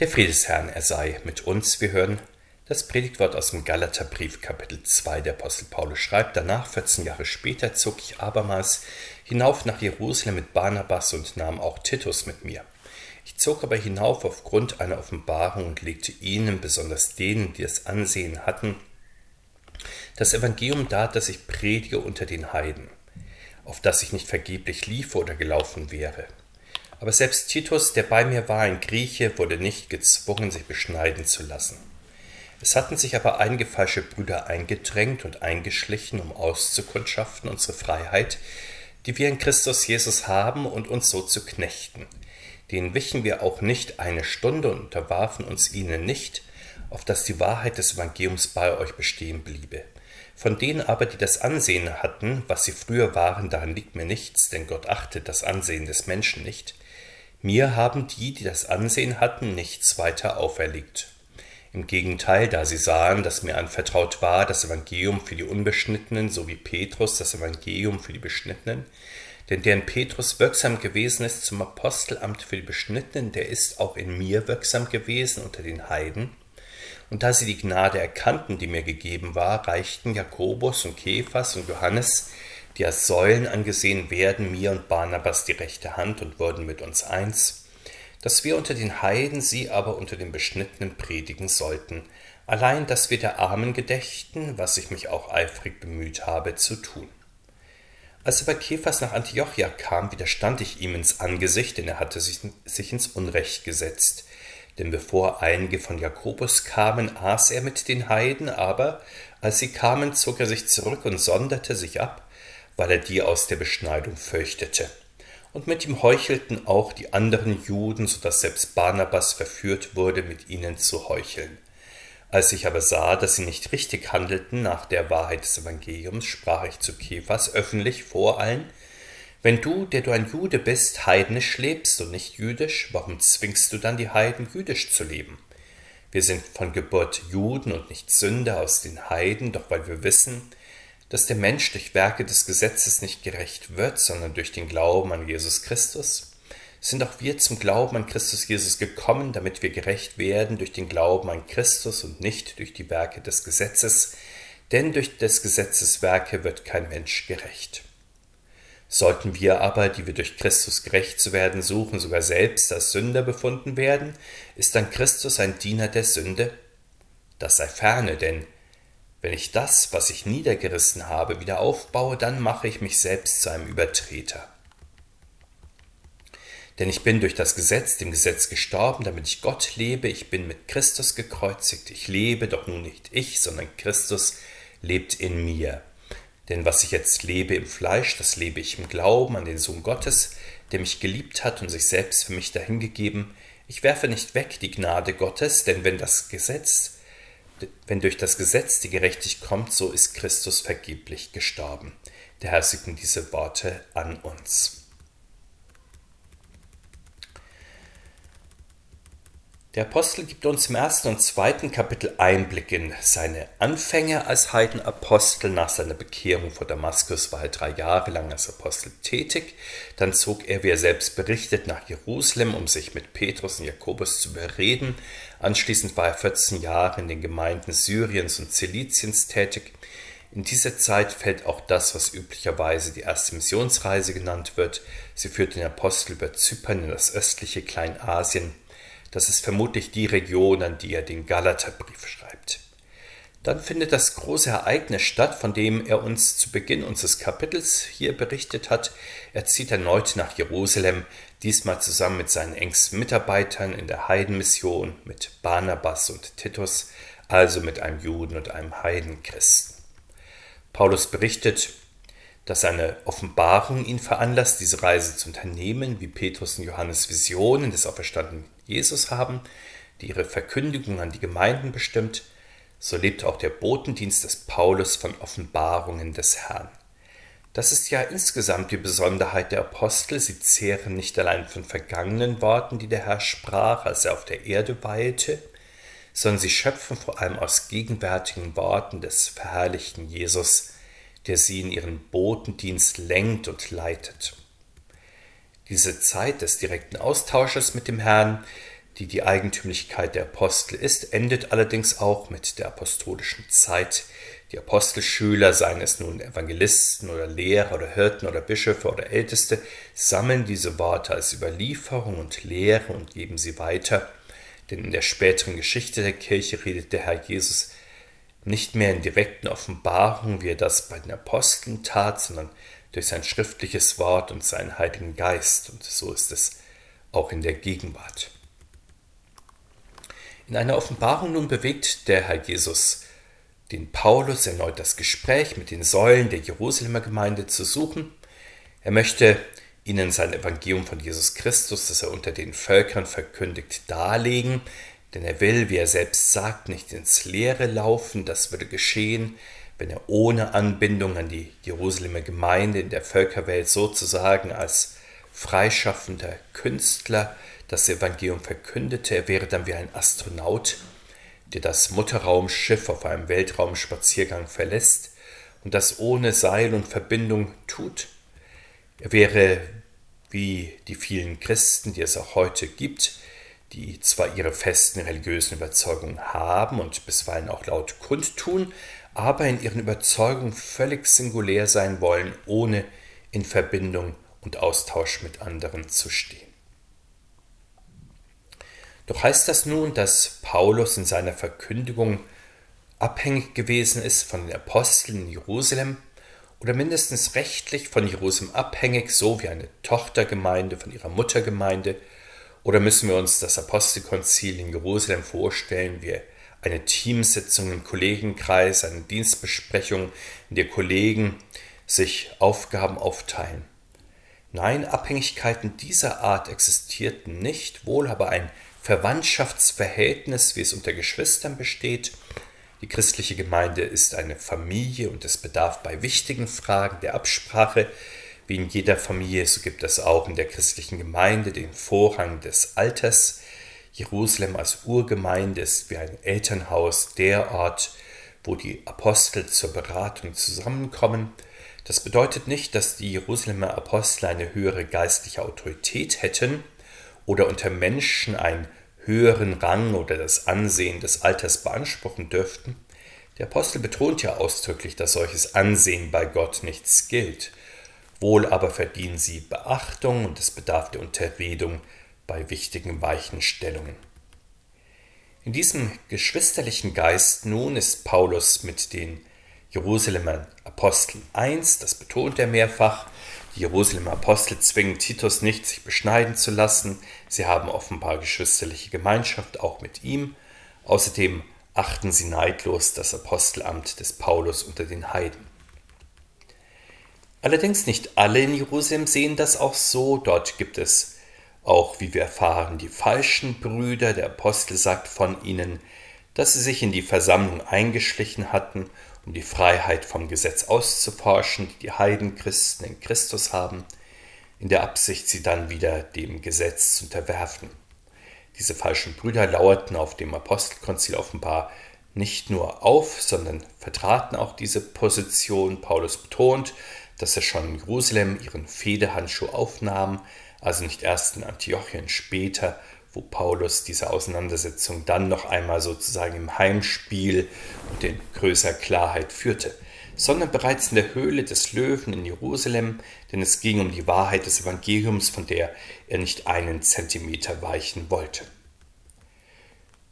Der Friede des Herrn, er sei mit uns. Wir hören das Predigtwort aus dem Galaterbrief, Kapitel 2. Der Apostel Paulus schreibt, danach, 14 Jahre später, zog ich abermals hinauf nach Jerusalem mit Barnabas und nahm auch Titus mit mir. Ich zog aber hinauf aufgrund einer Offenbarung und legte ihnen, besonders denen, die das Ansehen hatten, das Evangelium dar, das ich predige unter den Heiden, auf das ich nicht vergeblich liefe oder gelaufen wäre. Aber selbst Titus, der bei mir war, ein Grieche, wurde nicht gezwungen, sich beschneiden zu lassen. Es hatten sich aber einige falsche Brüder eingedrängt und eingeschlichen, um auszukundschaften unsere Freiheit, die wir in Christus Jesus haben, und uns so zu knechten. Denen wichen wir auch nicht eine Stunde und unterwarfen uns ihnen nicht, auf dass die Wahrheit des Evangeliums bei euch bestehen bliebe. Von denen aber, die das Ansehen hatten, was sie früher waren, daran liegt mir nichts, denn Gott achtet das Ansehen des Menschen nicht. Mir haben die, die das Ansehen hatten, nichts weiter auferlegt. Im Gegenteil, da sie sahen, dass mir anvertraut war, das Evangelium für die Unbeschnittenen, so wie Petrus das Evangelium für die Beschnittenen, denn deren Petrus wirksam gewesen ist zum Apostelamt für die Beschnittenen, der ist auch in mir wirksam gewesen unter den Heiden. Und da sie die Gnade erkannten, die mir gegeben war, reichten Jakobus und Kephas und Johannes als Säulen angesehen werden, mir und Barnabas die rechte Hand und wurden mit uns eins, dass wir unter den Heiden, sie aber unter den Beschnittenen predigen sollten, allein dass wir der Armen gedächten, was ich mich auch eifrig bemüht habe zu tun. Als aber Kephas nach Antiochia kam, widerstand ich ihm ins Angesicht, denn er hatte sich, sich ins Unrecht gesetzt. Denn bevor einige von Jakobus kamen, aß er mit den Heiden, aber als sie kamen, zog er sich zurück und sonderte sich ab, weil er die aus der Beschneidung fürchtete. Und mit ihm heuchelten auch die anderen Juden, so dass selbst Barnabas verführt wurde, mit ihnen zu heucheln. Als ich aber sah, dass sie nicht richtig handelten nach der Wahrheit des Evangeliums, sprach ich zu Kephas öffentlich vor allen, wenn du, der du ein Jude bist, heidnisch lebst und nicht jüdisch, warum zwingst du dann die Heiden, jüdisch zu leben? Wir sind von Geburt Juden und nicht Sünder aus den Heiden, doch weil wir wissen, dass der Mensch durch Werke des Gesetzes nicht gerecht wird, sondern durch den Glauben an Jesus Christus? Sind auch wir zum Glauben an Christus Jesus gekommen, damit wir gerecht werden durch den Glauben an Christus und nicht durch die Werke des Gesetzes? Denn durch des Gesetzes Werke wird kein Mensch gerecht. Sollten wir aber, die wir durch Christus gerecht zu werden suchen, sogar selbst als Sünder befunden werden, ist dann Christus ein Diener der Sünde? Das sei ferne, denn wenn ich das, was ich niedergerissen habe, wieder aufbaue, dann mache ich mich selbst zu einem Übertreter. Denn ich bin durch das Gesetz, dem Gesetz gestorben, damit ich Gott lebe. Ich bin mit Christus gekreuzigt. Ich lebe, doch nun nicht ich, sondern Christus lebt in mir. Denn was ich jetzt lebe im Fleisch, das lebe ich im Glauben an den Sohn Gottes, der mich geliebt hat und sich selbst für mich dahingegeben. Ich werfe nicht weg die Gnade Gottes, denn wenn das Gesetz wenn durch das Gesetz die Gerechtigkeit kommt, so ist Christus vergeblich gestorben. Der Herr segne diese Worte an uns. Der Apostel gibt uns im ersten und zweiten Kapitel Einblick in seine Anfänge als Heidenapostel. Nach seiner Bekehrung vor Damaskus war er drei Jahre lang als Apostel tätig. Dann zog er, wie er selbst berichtet, nach Jerusalem, um sich mit Petrus und Jakobus zu überreden. Anschließend war er 14 Jahre in den Gemeinden Syriens und Ziliciens tätig. In dieser Zeit fällt auch das, was üblicherweise die erste Missionsreise genannt wird. Sie führt den Apostel über Zypern in das östliche Kleinasien das ist vermutlich die Region, an die er den Galaterbrief schreibt. Dann findet das große Ereignis statt, von dem er uns zu Beginn unseres Kapitels hier berichtet hat. Er zieht erneut nach Jerusalem, diesmal zusammen mit seinen engsten Mitarbeitern in der Heidenmission, mit Barnabas und Titus, also mit einem Juden und einem Heidenchristen. Paulus berichtet, dass seine Offenbarung ihn veranlasst, diese Reise zu unternehmen, wie Petrus und Johannes Visionen des auferstandenen Jesus haben, die ihre Verkündigung an die Gemeinden bestimmt, so lebt auch der Botendienst des Paulus von Offenbarungen des Herrn. Das ist ja insgesamt die Besonderheit der Apostel. Sie zehren nicht allein von vergangenen Worten, die der Herr sprach, als er auf der Erde weilte, sondern sie schöpfen vor allem aus gegenwärtigen Worten des verherrlichten Jesus, der sie in ihren Botendienst lenkt und leitet. Diese Zeit des direkten Austausches mit dem Herrn, die die Eigentümlichkeit der Apostel ist, endet allerdings auch mit der apostolischen Zeit. Die Apostelschüler, seien es nun Evangelisten oder Lehrer oder Hirten oder Bischöfe oder Älteste, sammeln diese Worte als Überlieferung und Lehre und geben sie weiter. Denn in der späteren Geschichte der Kirche redet der Herr Jesus nicht mehr in direkten Offenbarungen, wie er das bei den Aposteln tat, sondern durch sein schriftliches Wort und seinen Heiligen Geist. Und so ist es auch in der Gegenwart. In einer Offenbarung nun bewegt der Herr Jesus den Paulus erneut das Gespräch mit den Säulen der Jerusalemer Gemeinde zu suchen. Er möchte ihnen sein Evangelium von Jesus Christus, das er unter den Völkern verkündigt, darlegen, denn er will, wie er selbst sagt, nicht ins Leere laufen, das würde geschehen, wenn er ohne Anbindung an die Jerusalemer Gemeinde in der Völkerwelt sozusagen als freischaffender Künstler das Evangelium verkündete, er wäre dann wie ein Astronaut, der das Mutterraumschiff auf einem Weltraumspaziergang verlässt und das ohne Seil und Verbindung tut. Er wäre wie die vielen Christen, die es auch heute gibt, die zwar ihre festen religiösen Überzeugungen haben und bisweilen auch laut kundtun, aber in ihren Überzeugungen völlig singulär sein wollen, ohne in Verbindung und Austausch mit anderen zu stehen. Doch heißt das nun, dass Paulus in seiner Verkündigung abhängig gewesen ist von den Aposteln in Jerusalem oder mindestens rechtlich von Jerusalem abhängig, so wie eine Tochtergemeinde von ihrer Muttergemeinde? Oder müssen wir uns das Apostelkonzil in Jerusalem vorstellen, wie eine Teamsitzung im Kollegenkreis, eine Dienstbesprechung, in der Kollegen sich Aufgaben aufteilen? Nein, Abhängigkeiten dieser Art existierten nicht, wohl aber ein Verwandtschaftsverhältnis, wie es unter Geschwistern besteht. Die christliche Gemeinde ist eine Familie und es bedarf bei wichtigen Fragen der Absprache. Wie in jeder Familie, so gibt es auch in der christlichen Gemeinde den Vorrang des Alters. Jerusalem als Urgemeinde ist wie ein Elternhaus der Ort, wo die Apostel zur Beratung zusammenkommen. Das bedeutet nicht, dass die Jerusalemer Apostel eine höhere geistliche Autorität hätten, oder unter Menschen einen höheren Rang oder das Ansehen des Alters beanspruchen dürften, der Apostel betont ja ausdrücklich, dass solches Ansehen bei Gott nichts gilt. Wohl aber verdienen sie Beachtung und es bedarf der Unterredung bei wichtigen Weichenstellungen. In diesem geschwisterlichen Geist nun ist Paulus mit den Jerusalemer Aposteln eins, das betont er mehrfach, die Jerusalemer Apostel zwingen Titus nicht, sich beschneiden zu lassen. Sie haben offenbar geschwisterliche Gemeinschaft auch mit ihm. Außerdem achten sie neidlos das Apostelamt des Paulus unter den Heiden. Allerdings nicht alle in Jerusalem sehen das auch so. Dort gibt es auch, wie wir erfahren, die falschen Brüder. Der Apostel sagt von ihnen, dass sie sich in die Versammlung eingeschlichen hatten um die Freiheit vom Gesetz auszuforschen, die die Heidenchristen in Christus haben, in der Absicht, sie dann wieder dem Gesetz zu unterwerfen. Diese falschen Brüder lauerten auf dem Apostelkonzil offenbar nicht nur auf, sondern vertraten auch diese Position. Paulus betont, dass er schon in Jerusalem ihren Fehdehandschuh aufnahm, also nicht erst in Antiochien später, wo Paulus diese Auseinandersetzung dann noch einmal sozusagen im Heimspiel und in größer Klarheit führte, sondern bereits in der Höhle des Löwen in Jerusalem, denn es ging um die Wahrheit des Evangeliums, von der er nicht einen Zentimeter weichen wollte.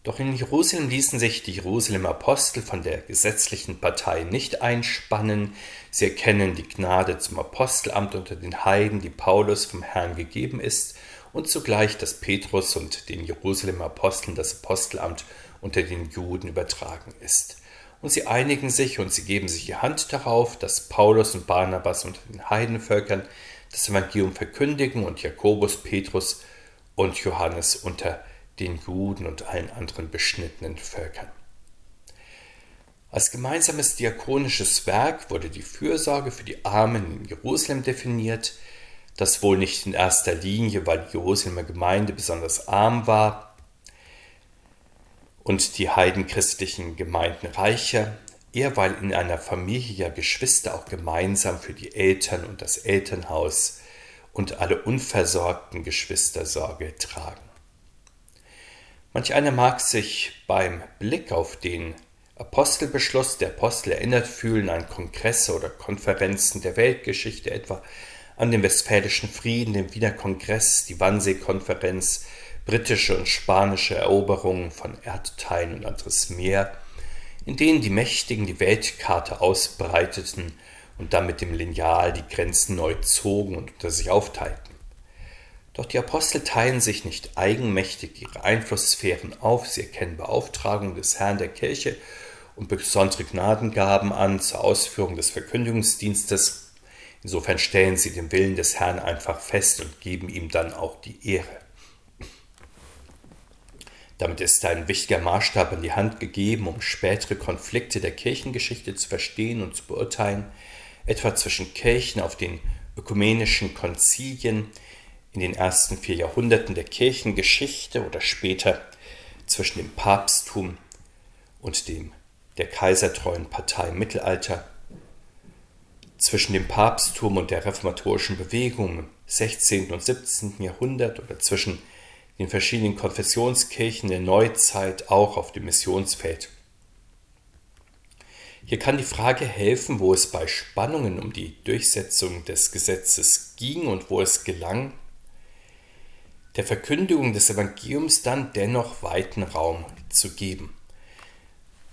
Doch in Jerusalem ließen sich die Jerusalemer Apostel von der gesetzlichen Partei nicht einspannen. Sie erkennen die Gnade zum Apostelamt unter den Heiden, die Paulus vom Herrn gegeben ist, und zugleich, dass Petrus und den Jerusalemer Aposteln das Apostelamt unter den Juden übertragen ist. Und sie einigen sich und sie geben sich die Hand darauf, dass Paulus und Barnabas unter den Heidenvölkern das Evangelium verkündigen und Jakobus, Petrus und Johannes unter den Juden und allen anderen beschnittenen Völkern. Als gemeinsames diakonisches Werk wurde die Fürsorge für die Armen in Jerusalem definiert, das wohl nicht in erster Linie, weil die Jerusalemer Gemeinde besonders arm war und die heidenchristlichen Gemeinden reicher, eher weil in einer Familie ja Geschwister auch gemeinsam für die Eltern und das Elternhaus und alle unversorgten Geschwister Sorge tragen. Manch einer mag sich beim Blick auf den Apostelbeschluss der Apostel erinnert fühlen an Kongresse oder Konferenzen der Weltgeschichte, etwa an den Westfälischen Frieden, den Wiener Kongress, die Wannsee-Konferenz, britische und spanische Eroberungen von Erdteilen und anderes mehr, in denen die Mächtigen die Weltkarte ausbreiteten und dann mit dem Lineal die Grenzen neu zogen und unter sich aufteilten. Doch die Apostel teilen sich nicht eigenmächtig ihre Einflusssphären auf, sie erkennen Beauftragung des Herrn der Kirche und besondere Gnadengaben an zur Ausführung des Verkündigungsdienstes. Insofern stellen sie den Willen des Herrn einfach fest und geben ihm dann auch die Ehre. Damit ist ein wichtiger Maßstab in die Hand gegeben, um spätere Konflikte der Kirchengeschichte zu verstehen und zu beurteilen, etwa zwischen Kirchen auf den ökumenischen Konzilien in den ersten vier Jahrhunderten der Kirchengeschichte oder später zwischen dem Papsttum und dem der kaisertreuen Partei im Mittelalter, zwischen dem Papsttum und der reformatorischen Bewegung im 16. und 17. Jahrhundert oder zwischen den verschiedenen Konfessionskirchen der Neuzeit auch auf dem Missionsfeld. Hier kann die Frage helfen, wo es bei Spannungen um die Durchsetzung des Gesetzes ging und wo es gelang, der Verkündigung des Evangeliums dann dennoch weiten Raum zu geben.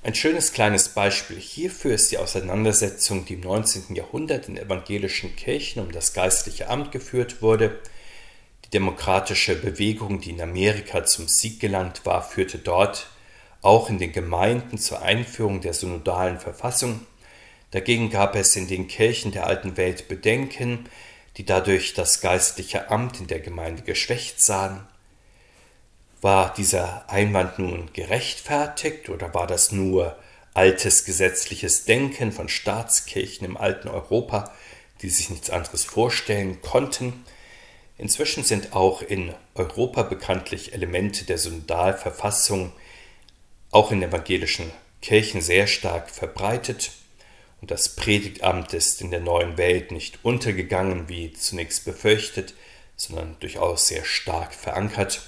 Ein schönes kleines Beispiel hierfür ist die Auseinandersetzung, die im 19. Jahrhundert in evangelischen Kirchen um das geistliche Amt geführt wurde, die demokratische Bewegung, die in Amerika zum Sieg gelangt war, führte dort auch in den Gemeinden zur Einführung der synodalen Verfassung. Dagegen gab es in den Kirchen der alten Welt Bedenken, die dadurch das geistliche Amt in der Gemeinde geschwächt sahen. War dieser Einwand nun gerechtfertigt oder war das nur altes gesetzliches Denken von Staatskirchen im alten Europa, die sich nichts anderes vorstellen konnten? Inzwischen sind auch in Europa bekanntlich Elemente der Synodalverfassung auch in evangelischen Kirchen sehr stark verbreitet und das Predigtamt ist in der neuen Welt nicht untergegangen, wie zunächst befürchtet, sondern durchaus sehr stark verankert.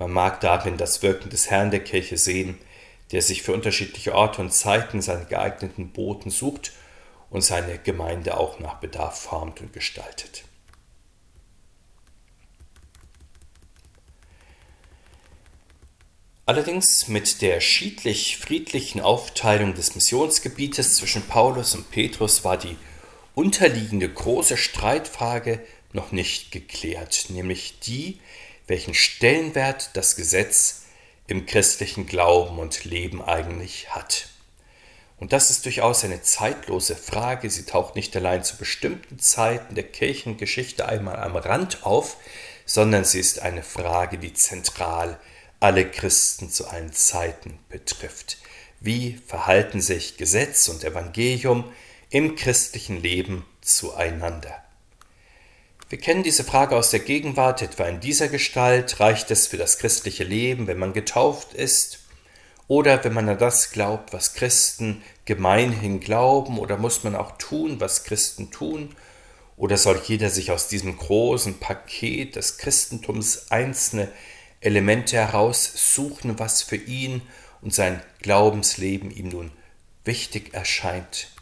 Man mag darin das Wirken des Herrn der Kirche sehen, der sich für unterschiedliche Orte und Zeiten seine geeigneten Boten sucht und seine Gemeinde auch nach Bedarf formt und gestaltet. Allerdings mit der schiedlich-friedlichen Aufteilung des Missionsgebietes zwischen Paulus und Petrus war die unterliegende große Streitfrage noch nicht geklärt, nämlich die, welchen Stellenwert das Gesetz im christlichen Glauben und Leben eigentlich hat. Und das ist durchaus eine zeitlose Frage. Sie taucht nicht allein zu bestimmten Zeiten der Kirchengeschichte einmal am Rand auf, sondern sie ist eine Frage, die zentral alle Christen zu allen Zeiten betrifft. Wie verhalten sich Gesetz und Evangelium im christlichen Leben zueinander? Wir kennen diese Frage aus der Gegenwart, etwa in dieser Gestalt. Reicht es für das christliche Leben, wenn man getauft ist? Oder wenn man an das glaubt, was Christen gemeinhin glauben? Oder muss man auch tun, was Christen tun? Oder soll jeder sich aus diesem großen Paket des Christentums einzelne Elemente heraussuchen, was für ihn und sein Glaubensleben ihm nun wichtig erscheint.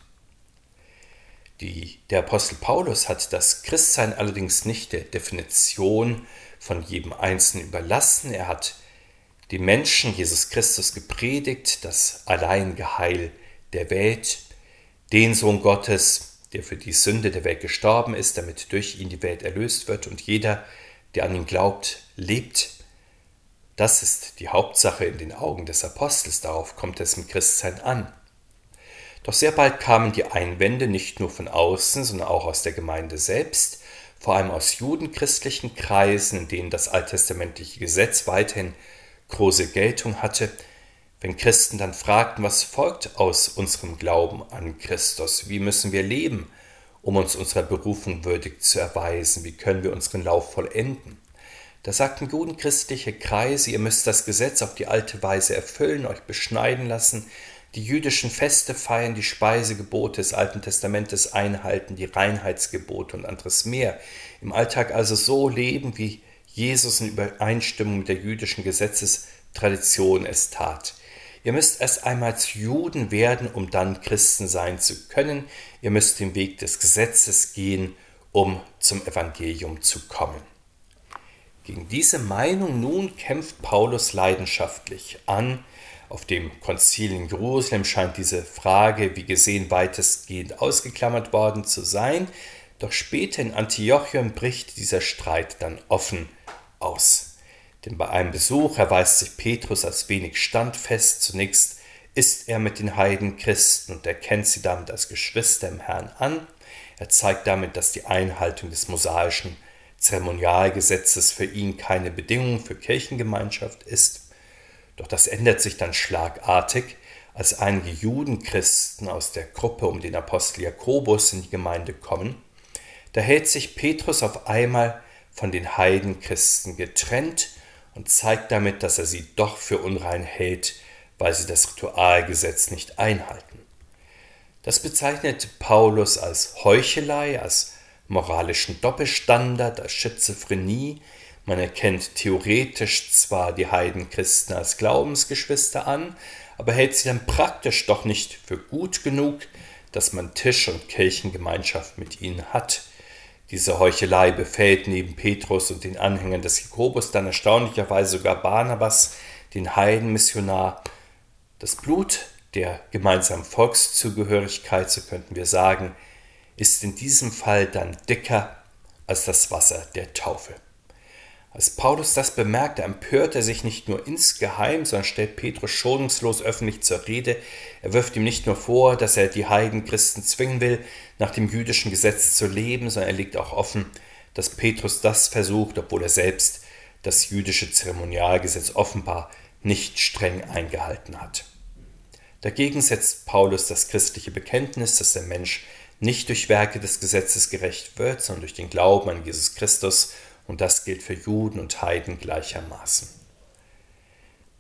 Die, der Apostel Paulus hat das Christsein allerdings nicht der Definition von jedem Einzelnen überlassen. Er hat dem Menschen Jesus Christus gepredigt, das Alleingeheil der Welt, den Sohn Gottes, der für die Sünde der Welt gestorben ist, damit durch ihn die Welt erlöst wird und jeder, der an ihn glaubt, lebt das ist die Hauptsache in den Augen des Apostels, darauf kommt es im Christsein an. Doch sehr bald kamen die Einwände nicht nur von außen, sondern auch aus der Gemeinde selbst, vor allem aus judenchristlichen Kreisen, in denen das alttestamentliche Gesetz weiterhin große Geltung hatte, wenn Christen dann fragten, was folgt aus unserem Glauben an Christus, wie müssen wir leben, um uns unserer Berufung würdig zu erweisen, wie können wir unseren Lauf vollenden. Da sagten judenchristliche Kreise, ihr müsst das Gesetz auf die alte Weise erfüllen, euch beschneiden lassen, die jüdischen Feste feiern, die Speisegebote des Alten Testamentes einhalten, die Reinheitsgebote und anderes mehr. Im Alltag also so leben, wie Jesus in Übereinstimmung mit der jüdischen Gesetzes Tradition es tat. Ihr müsst erst einmal zu Juden werden, um dann Christen sein zu können. Ihr müsst den Weg des Gesetzes gehen, um zum Evangelium zu kommen. Gegen diese Meinung nun kämpft Paulus leidenschaftlich an. Auf dem Konzil in Jerusalem scheint diese Frage, wie gesehen, weitestgehend ausgeklammert worden zu sein. Doch später in Antiochium bricht dieser Streit dann offen aus. Denn bei einem Besuch erweist sich Petrus als wenig standfest. Zunächst ist er mit den Heidenchristen und erkennt sie damit als Geschwister im Herrn an. Er zeigt damit, dass die Einhaltung des mosaischen Zeremonialgesetzes für ihn keine Bedingung für Kirchengemeinschaft ist. Doch das ändert sich dann schlagartig, als einige Judenchristen aus der Gruppe um den Apostel Jakobus in die Gemeinde kommen. Da hält sich Petrus auf einmal von den Heidenchristen getrennt und zeigt damit, dass er sie doch für unrein hält, weil sie das Ritualgesetz nicht einhalten. Das bezeichnet Paulus als Heuchelei, als moralischen Doppelstandard, als Schizophrenie. Man erkennt theoretisch zwar die Heidenchristen als Glaubensgeschwister an, aber hält sie dann praktisch doch nicht für gut genug, dass man Tisch- und Kirchengemeinschaft mit ihnen hat. Diese Heuchelei befällt neben Petrus und den Anhängern des Jakobus dann erstaunlicherweise sogar Barnabas, den Heidenmissionar. Das Blut der gemeinsamen Volkszugehörigkeit, so könnten wir sagen, ist in diesem Fall dann dicker als das Wasser der Taufe. Als Paulus das bemerkte, empört er sich nicht nur insgeheim, sondern stellt Petrus schonungslos öffentlich zur Rede. Er wirft ihm nicht nur vor, dass er die Heidenchristen zwingen will, nach dem jüdischen Gesetz zu leben, sondern er legt auch offen, dass Petrus das versucht, obwohl er selbst das jüdische Zeremonialgesetz offenbar nicht streng eingehalten hat. Dagegen setzt Paulus das christliche Bekenntnis, dass der Mensch nicht durch Werke des Gesetzes gerecht wird, sondern durch den Glauben an Jesus Christus und das gilt für Juden und Heiden gleichermaßen.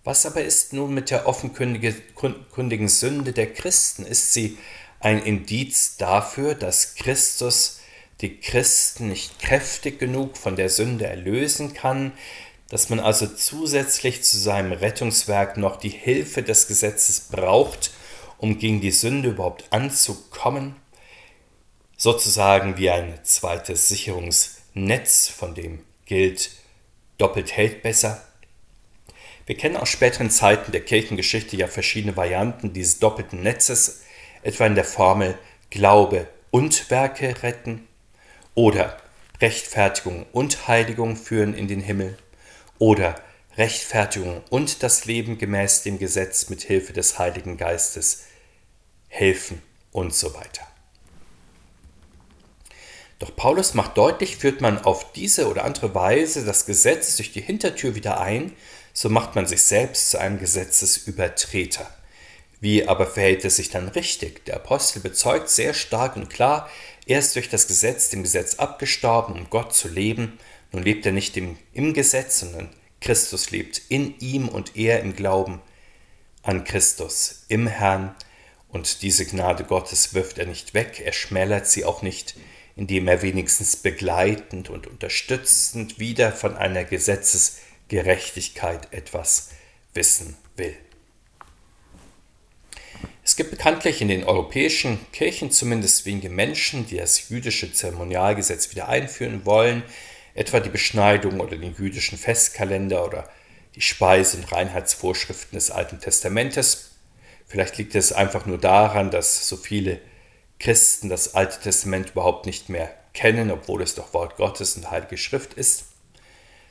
Was aber ist nun mit der offenkundigen Sünde der Christen? Ist sie ein Indiz dafür, dass Christus die Christen nicht kräftig genug von der Sünde erlösen kann, dass man also zusätzlich zu seinem Rettungswerk noch die Hilfe des Gesetzes braucht, um gegen die Sünde überhaupt anzukommen? Sozusagen wie ein zweites Sicherungs- Netz, von dem gilt, doppelt hält besser. Wir kennen aus späteren Zeiten der Kirchengeschichte ja verschiedene Varianten dieses doppelten Netzes, etwa in der Formel Glaube und Werke retten oder Rechtfertigung und Heiligung führen in den Himmel oder Rechtfertigung und das Leben gemäß dem Gesetz mit Hilfe des Heiligen Geistes helfen und so weiter. Doch Paulus macht deutlich, führt man auf diese oder andere Weise das Gesetz durch die Hintertür wieder ein, so macht man sich selbst zu einem Gesetzesübertreter. Wie aber verhält es sich dann richtig? Der Apostel bezeugt sehr stark und klar, er ist durch das Gesetz dem Gesetz abgestorben, um Gott zu leben. Nun lebt er nicht im, im Gesetz, sondern Christus lebt in ihm und er im Glauben an Christus, im Herrn. Und diese Gnade Gottes wirft er nicht weg, er schmälert sie auch nicht indem er wenigstens begleitend und unterstützend wieder von einer Gesetzesgerechtigkeit etwas wissen will. Es gibt bekanntlich in den europäischen Kirchen zumindest wenige Menschen, die das jüdische Zeremonialgesetz wieder einführen wollen, etwa die Beschneidung oder den jüdischen Festkalender oder die Speise- und Reinheitsvorschriften des Alten Testamentes. Vielleicht liegt es einfach nur daran, dass so viele Christen das Alte Testament überhaupt nicht mehr kennen, obwohl es doch Wort Gottes und Heilige Schrift ist.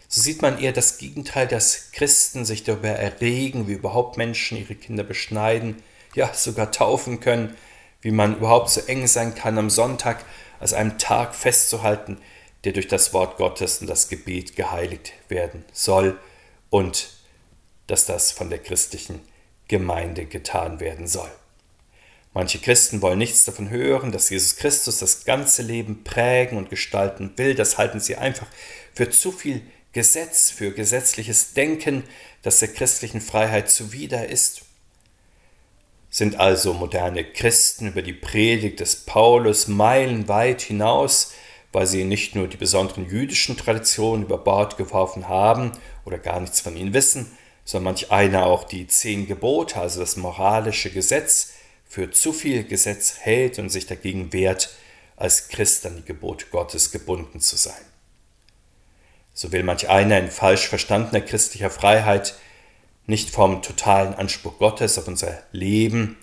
So sieht man eher das Gegenteil, dass Christen sich darüber erregen, wie überhaupt Menschen ihre Kinder beschneiden, ja sogar taufen können, wie man überhaupt so eng sein kann, am Sonntag als einem Tag festzuhalten, der durch das Wort Gottes und das Gebet geheiligt werden soll und dass das von der christlichen Gemeinde getan werden soll. Manche Christen wollen nichts davon hören, dass Jesus Christus das ganze Leben prägen und gestalten will. Das halten sie einfach für zu viel Gesetz, für gesetzliches Denken, das der christlichen Freiheit zuwider ist. Sind also moderne Christen über die Predigt des Paulus meilenweit hinaus, weil sie nicht nur die besonderen jüdischen Traditionen über Bord geworfen haben oder gar nichts von ihnen wissen, sondern manch einer auch die zehn Gebote, also das moralische Gesetz, für zu viel Gesetz hält und sich dagegen wehrt, als Christ an die Gebote Gottes gebunden zu sein. So will manch einer in falsch verstandener christlicher Freiheit nicht vom totalen Anspruch Gottes auf unser Leben,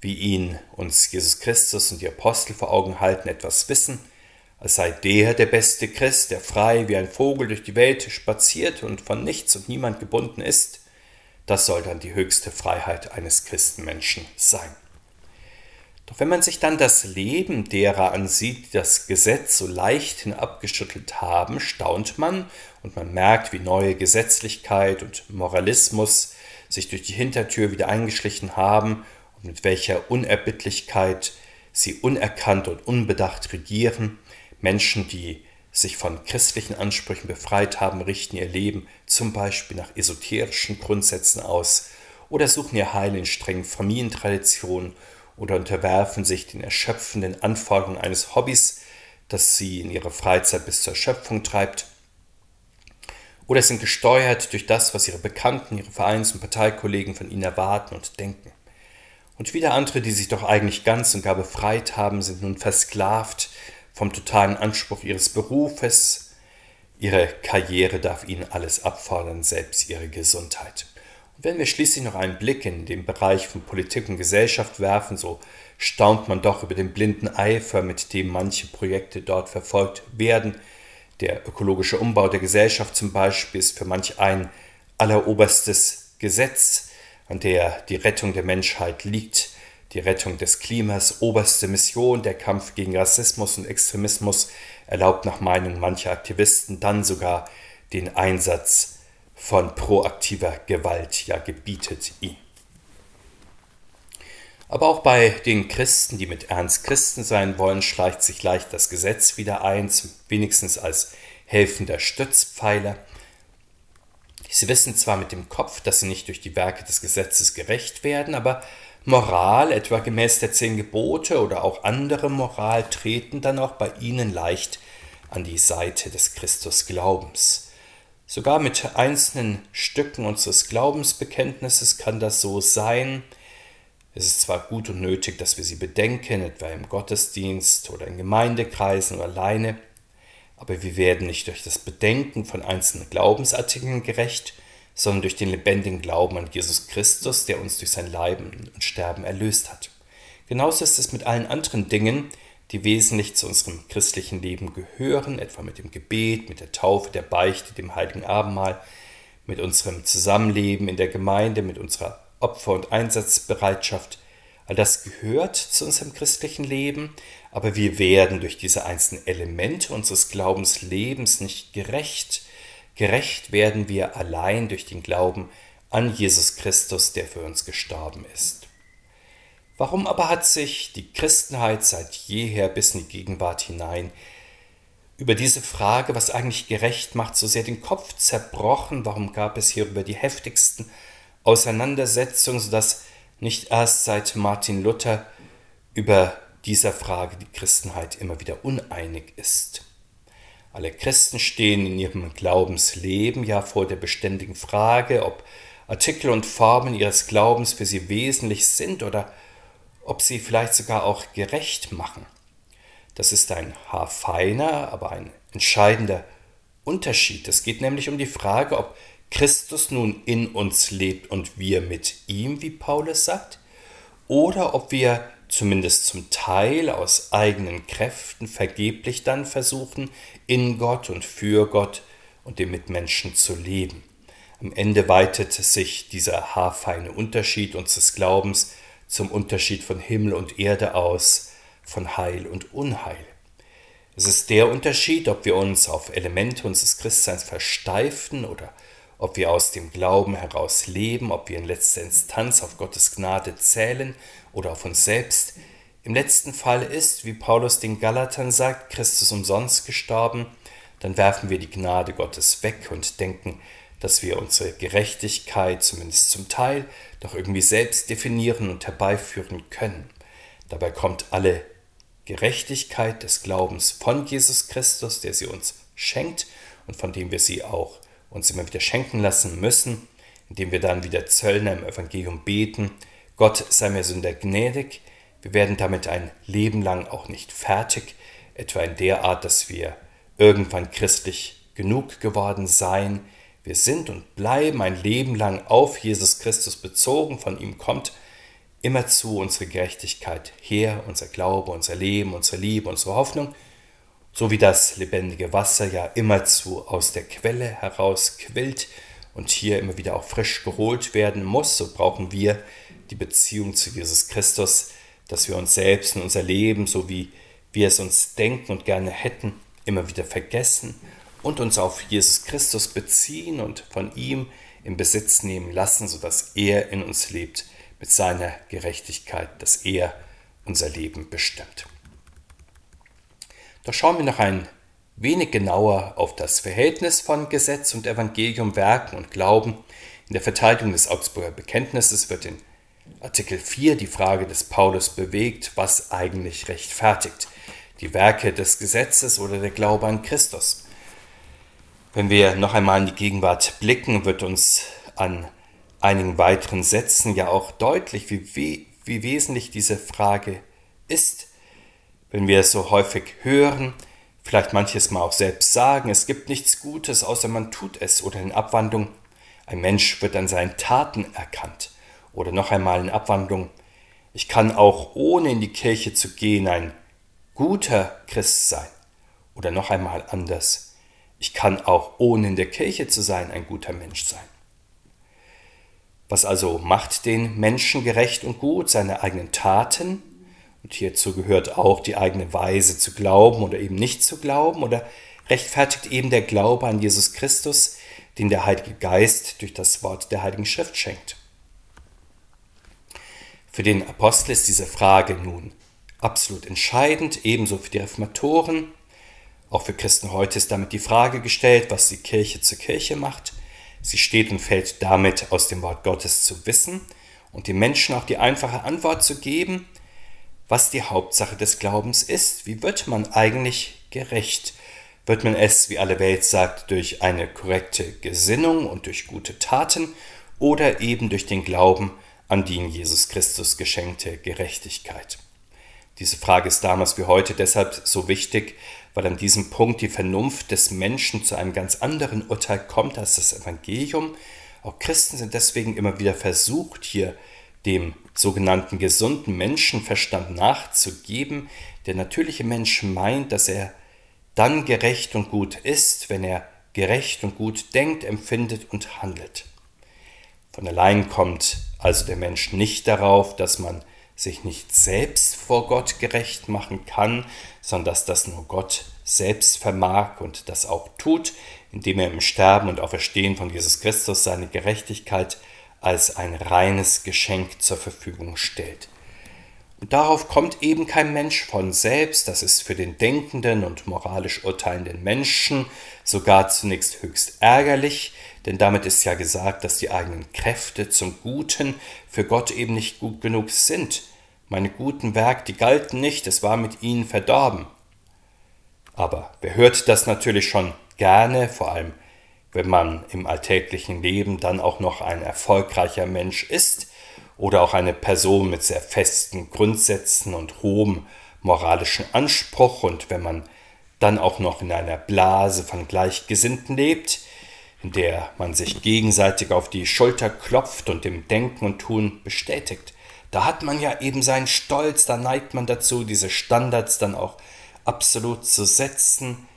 wie ihn uns Jesus Christus und die Apostel vor Augen halten, etwas wissen, als sei der der beste Christ, der frei wie ein Vogel durch die Welt spaziert und von nichts und niemand gebunden ist, das soll dann die höchste Freiheit eines Christenmenschen sein. Doch wenn man sich dann das Leben derer ansieht, die das Gesetz so leicht hinabgeschüttelt haben, staunt man und man merkt, wie neue Gesetzlichkeit und Moralismus sich durch die Hintertür wieder eingeschlichen haben und mit welcher Unerbittlichkeit sie unerkannt und unbedacht regieren. Menschen, die sich von christlichen Ansprüchen befreit haben, richten ihr Leben zum Beispiel nach esoterischen Grundsätzen aus oder suchen ihr Heil in strengen Familientraditionen oder unterwerfen sich den erschöpfenden Anforderungen eines Hobbys, das sie in ihrer Freizeit bis zur Erschöpfung treibt, oder sind gesteuert durch das, was ihre Bekannten, ihre Vereins- und Parteikollegen von ihnen erwarten und denken. Und wieder andere, die sich doch eigentlich ganz und gar befreit haben, sind nun versklavt vom totalen Anspruch ihres Berufes. Ihre Karriere darf ihnen alles abfordern, selbst ihre Gesundheit. Wenn wir schließlich noch einen Blick in den Bereich von Politik und Gesellschaft werfen, so staunt man doch über den blinden Eifer, mit dem manche Projekte dort verfolgt werden. Der ökologische Umbau der Gesellschaft zum Beispiel ist für manch ein alleroberstes Gesetz, an der die Rettung der Menschheit liegt, die Rettung des Klimas, oberste Mission, der Kampf gegen Rassismus und Extremismus erlaubt nach Meinung mancher Aktivisten dann sogar den Einsatz von proaktiver Gewalt ja gebietet ihn. Aber auch bei den Christen, die mit Ernst Christen sein wollen, schleicht sich leicht das Gesetz wieder ein, wenigstens als helfender Stützpfeiler. Sie wissen zwar mit dem Kopf, dass sie nicht durch die Werke des Gesetzes gerecht werden, aber Moral, etwa gemäß der zehn Gebote oder auch andere Moral, treten dann auch bei ihnen leicht an die Seite des Christusglaubens. Sogar mit einzelnen Stücken unseres Glaubensbekenntnisses kann das so sein. Es ist zwar gut und nötig, dass wir sie bedenken, etwa im Gottesdienst oder in Gemeindekreisen oder alleine, aber wir werden nicht durch das Bedenken von einzelnen Glaubensartikeln gerecht, sondern durch den lebendigen Glauben an Jesus Christus, der uns durch sein Leiden und Sterben erlöst hat. Genauso ist es mit allen anderen Dingen, die wesentlich zu unserem christlichen Leben gehören, etwa mit dem Gebet, mit der Taufe, der Beichte, dem heiligen Abendmahl, mit unserem Zusammenleben in der Gemeinde, mit unserer Opfer- und Einsatzbereitschaft. All das gehört zu unserem christlichen Leben, aber wir werden durch diese einzelnen Elemente unseres Glaubenslebens nicht gerecht. Gerecht werden wir allein durch den Glauben an Jesus Christus, der für uns gestorben ist. Warum aber hat sich die Christenheit seit jeher bis in die Gegenwart hinein über diese Frage, was eigentlich gerecht macht, so sehr den Kopf zerbrochen? Warum gab es hierüber die heftigsten Auseinandersetzungen, sodass nicht erst seit Martin Luther über dieser Frage die Christenheit immer wieder uneinig ist? Alle Christen stehen in ihrem Glaubensleben ja vor der beständigen Frage, ob Artikel und Formen ihres Glaubens für sie wesentlich sind oder ob sie vielleicht sogar auch gerecht machen. Das ist ein haarfeiner, aber ein entscheidender Unterschied. Es geht nämlich um die Frage, ob Christus nun in uns lebt und wir mit ihm, wie Paulus sagt, oder ob wir zumindest zum Teil aus eigenen Kräften vergeblich dann versuchen, in Gott und für Gott und den Mitmenschen zu leben. Am Ende weitet sich dieser haarfeine Unterschied unseres Glaubens zum Unterschied von Himmel und Erde aus, von Heil und Unheil. Es ist der Unterschied, ob wir uns auf Elemente unseres Christseins versteifen oder ob wir aus dem Glauben heraus leben, ob wir in letzter Instanz auf Gottes Gnade zählen oder auf uns selbst. Im letzten Fall ist, wie Paulus den Galatern sagt, Christus umsonst gestorben, dann werfen wir die Gnade Gottes weg und denken, dass wir unsere Gerechtigkeit zumindest zum Teil doch irgendwie selbst definieren und herbeiführen können. Dabei kommt alle Gerechtigkeit des Glaubens von Jesus Christus, der sie uns schenkt und von dem wir sie auch uns immer wieder schenken lassen müssen. indem wir dann wie der Zöllner im Evangelium beten, Gott sei mir Sünder gnädig, wir werden damit ein Leben lang auch nicht fertig, etwa in der Art, dass wir irgendwann christlich genug geworden seien. Wir sind und bleiben ein Leben lang auf Jesus Christus bezogen, von ihm kommt immerzu unsere Gerechtigkeit her, unser Glaube, unser Leben, unsere Liebe, unsere Hoffnung, so wie das lebendige Wasser ja immerzu aus der Quelle heraus quillt und hier immer wieder auch frisch geholt werden muss, so brauchen wir die Beziehung zu Jesus Christus, dass wir uns selbst und unser Leben, so wie wir es uns denken und gerne hätten, immer wieder vergessen und uns auf Jesus Christus beziehen und von ihm in Besitz nehmen lassen, sodass er in uns lebt mit seiner Gerechtigkeit, dass er unser Leben bestimmt. Doch schauen wir noch ein wenig genauer auf das Verhältnis von Gesetz und Evangelium, Werken und Glauben. In der Verteidigung des Augsburger Bekenntnisses wird in Artikel 4 die Frage des Paulus bewegt, was eigentlich rechtfertigt, die Werke des Gesetzes oder der Glaube an Christus. Wenn wir noch einmal in die Gegenwart blicken, wird uns an einigen weiteren Sätzen ja auch deutlich, wie, wie, wie wesentlich diese Frage ist. Wenn wir es so häufig hören, vielleicht manches Mal auch selbst sagen, es gibt nichts Gutes, außer man tut es, oder in Abwandlung, ein Mensch wird an seinen Taten erkannt. Oder noch einmal in Abwandlung, ich kann auch ohne in die Kirche zu gehen ein guter Christ sein. Oder noch einmal anders, ich kann auch ohne in der Kirche zu sein ein guter Mensch sein. Was also macht den Menschen gerecht und gut? Seine eigenen Taten? Und hierzu gehört auch die eigene Weise zu glauben oder eben nicht zu glauben oder rechtfertigt eben der Glaube an Jesus Christus, den der Heilige Geist durch das Wort der Heiligen Schrift schenkt. Für den Apostel ist diese Frage nun absolut entscheidend, ebenso für die Reformatoren. Auch für Christen heute ist damit die Frage gestellt, was die Kirche zur Kirche macht. Sie steht und fällt damit aus dem Wort Gottes zu wissen und den Menschen auch die einfache Antwort zu geben, was die Hauptsache des Glaubens ist. Wie wird man eigentlich gerecht? Wird man es, wie alle Welt sagt, durch eine korrekte Gesinnung und durch gute Taten oder eben durch den Glauben an die in Jesus Christus geschenkte Gerechtigkeit. Diese Frage ist damals wie heute deshalb so wichtig, weil an diesem Punkt die Vernunft des Menschen zu einem ganz anderen Urteil kommt als das Evangelium. Auch Christen sind deswegen immer wieder versucht, hier dem sogenannten gesunden Menschenverstand nachzugeben. Der natürliche Mensch meint, dass er dann gerecht und gut ist, wenn er gerecht und gut denkt, empfindet und handelt. Von allein kommt also der Mensch nicht darauf, dass man sich nicht selbst vor Gott gerecht machen kann, sondern dass das nur Gott selbst vermag und das auch tut, indem er im Sterben und Auferstehen von Jesus Christus seine Gerechtigkeit als ein reines Geschenk zur Verfügung stellt. Und darauf kommt eben kein Mensch von selbst, das ist für den denkenden und moralisch urteilenden Menschen sogar zunächst höchst ärgerlich, denn damit ist ja gesagt, dass die eigenen Kräfte zum Guten für Gott eben nicht gut genug sind. Meine guten Werke, die galten nicht, es war mit ihnen verdorben. Aber wer hört das natürlich schon gerne, vor allem wenn man im alltäglichen Leben dann auch noch ein erfolgreicher Mensch ist oder auch eine Person mit sehr festen Grundsätzen und hohem moralischen Anspruch und wenn man dann auch noch in einer Blase von Gleichgesinnten lebt, in der man sich gegenseitig auf die Schulter klopft und im Denken und Tun bestätigt. Da hat man ja eben seinen Stolz, da neigt man dazu, diese Standards dann auch absolut zu setzen,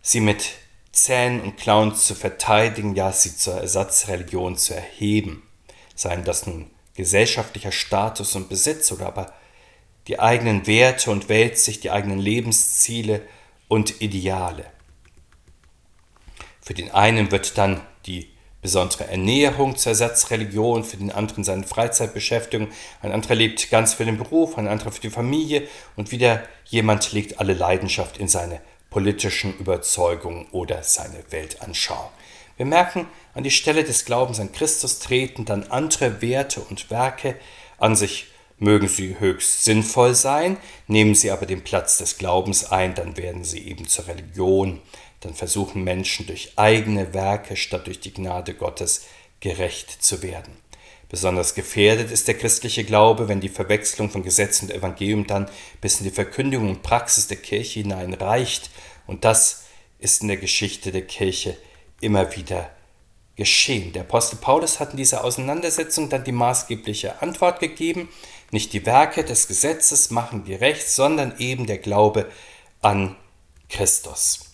sie mit Zähnen und Klauen zu verteidigen, ja sie zur Ersatzreligion zu erheben. Seien das nun gesellschaftlicher Status und Besitz oder aber die eigenen Werte und Weltsicht, die eigenen Lebensziele und Ideale. Für den einen wird dann die besondere Ernährung zur Ersatzreligion, für den anderen seine Freizeitbeschäftigung, ein anderer lebt ganz für den Beruf, ein anderer für die Familie. Und wieder jemand legt alle Leidenschaft in seine politischen Überzeugungen oder seine Weltanschauung. Wir merken, an die Stelle des Glaubens an Christus treten dann andere Werte und Werke an sich. Mögen sie höchst sinnvoll sein, nehmen sie aber den Platz des Glaubens ein, dann werden sie eben zur Religion, dann versuchen Menschen durch eigene Werke statt durch die Gnade Gottes gerecht zu werden. Besonders gefährdet ist der christliche Glaube, wenn die Verwechslung von Gesetz und Evangelium dann bis in die Verkündigung und Praxis der Kirche hinein reicht. Und das ist in der Geschichte der Kirche immer wieder geschehen. Der Apostel Paulus hat in dieser Auseinandersetzung dann die maßgebliche Antwort gegeben. Nicht die Werke des Gesetzes machen gerecht, sondern eben der Glaube an Christus.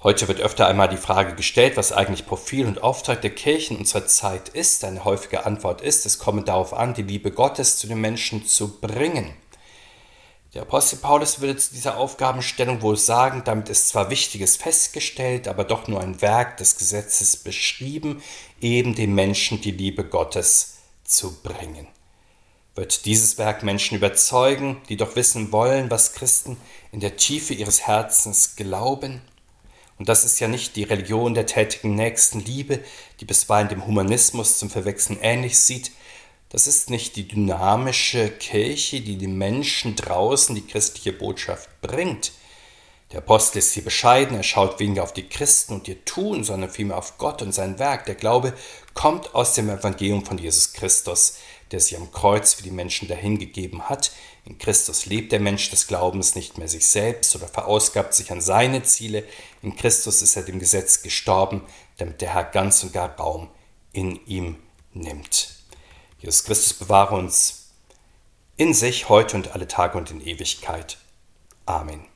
Heute wird öfter einmal die Frage gestellt, was eigentlich Profil und Auftrag der Kirchen unserer Zeit ist. Eine häufige Antwort ist, es komme darauf an, die Liebe Gottes zu den Menschen zu bringen. Der Apostel Paulus würde zu dieser Aufgabenstellung wohl sagen, damit ist zwar Wichtiges festgestellt, aber doch nur ein Werk des Gesetzes beschrieben, eben den Menschen die Liebe Gottes zu bringen. Wird dieses Werk Menschen überzeugen, die doch wissen wollen, was Christen in der Tiefe ihres Herzens glauben? Und das ist ja nicht die Religion der tätigen Nächstenliebe, die bisweilen dem Humanismus zum Verwechseln ähnlich sieht. Das ist nicht die dynamische Kirche, die den Menschen draußen die christliche Botschaft bringt. Der Apostel ist hier bescheiden, er schaut weniger auf die Christen und ihr Tun, sondern vielmehr auf Gott und sein Werk. Der Glaube kommt aus dem Evangelium von Jesus Christus, der sich am Kreuz für die Menschen dahingegeben hat. In Christus lebt der Mensch des Glaubens nicht mehr sich selbst oder verausgabt sich an seine Ziele. In Christus ist er dem Gesetz gestorben, damit der Herr ganz und gar Raum in ihm nimmt. Jesus Christus bewahre uns in sich heute und alle Tage und in Ewigkeit. Amen.